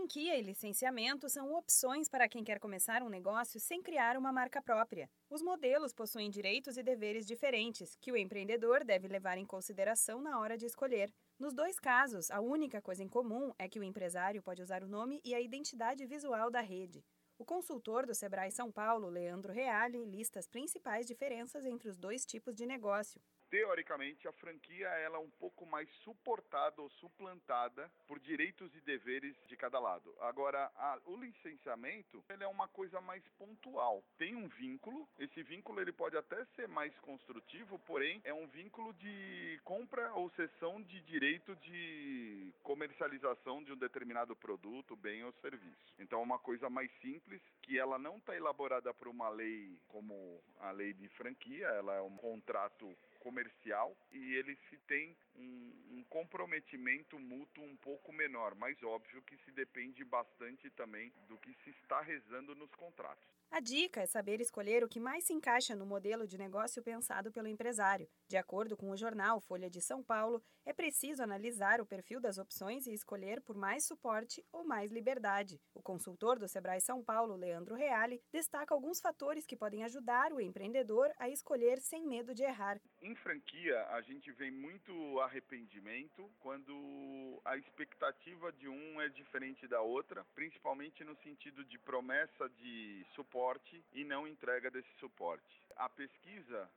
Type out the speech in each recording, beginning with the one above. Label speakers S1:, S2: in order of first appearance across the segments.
S1: Franquia e licenciamento são opções para quem quer começar um negócio sem criar uma marca própria. Os modelos possuem direitos e deveres diferentes, que o empreendedor deve levar em consideração na hora de escolher. Nos dois casos, a única coisa em comum é que o empresário pode usar o nome e a identidade visual da rede. O consultor do Sebrae São Paulo, Leandro Reale, lista as principais diferenças entre os dois tipos de negócio
S2: teoricamente, a franquia ela é um pouco mais suportada ou suplantada por direitos e deveres de cada lado. Agora, a, o licenciamento ele é uma coisa mais pontual. Tem um vínculo, esse vínculo ele pode até ser mais construtivo, porém é um vínculo de compra ou cessão de direito de comercialização de um determinado produto, bem ou serviço. Então, é uma coisa mais simples que ela não está elaborada por uma lei como a lei de franquia, ela é um contrato comercial e ele se tem um, um, comprometimento mútuo um pouco menor, mas óbvio que se depende bastante também do que se está rezando nos contratos.
S1: A dica é saber escolher o que mais se encaixa no modelo de negócio pensado pelo empresário. De acordo com o jornal Folha de São Paulo, é preciso analisar o perfil das opções e escolher por mais suporte ou mais liberdade. O consultor do Sebrae São Paulo, Leandro Reale, destaca alguns fatores que podem ajudar o empreendedor a escolher sem medo de errar.
S2: Em franquia, a gente vê muito arrependimento quando a expectativa de um é diferente da outra, principalmente no sentido de promessa de suporte e não entrega desse suporte. A pesquisa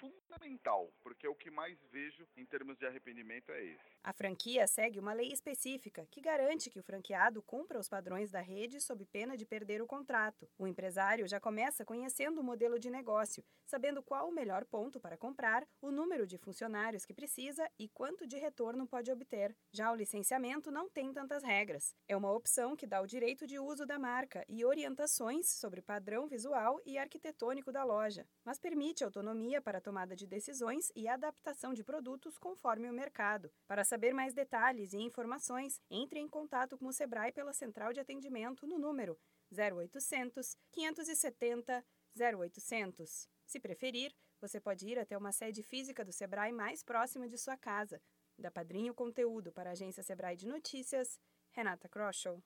S2: fundamental, porque o que mais vejo em termos de arrependimento é esse.
S1: A franquia segue uma lei específica que garante que o franqueado cumpra os padrões da rede sob pena de perder o contrato. O empresário já começa conhecendo o modelo de negócio, sabendo qual o melhor ponto para comprar, o número de funcionários que precisa e quanto de retorno pode obter. Já o licenciamento não tem tantas regras. É uma opção que dá o direito de uso da marca e orientações sobre padrão visual e arquitetônico da loja, mas permite autonomia para tomada de decisões e adaptação de produtos conforme o mercado. Para saber mais detalhes e informações, entre em contato com o Sebrae pela central de atendimento no número 0800 570 0800. Se preferir, você pode ir até uma sede física do Sebrae mais próxima de sua casa. Da Padrinho Conteúdo para a agência Sebrae de Notícias, Renata Kroschel.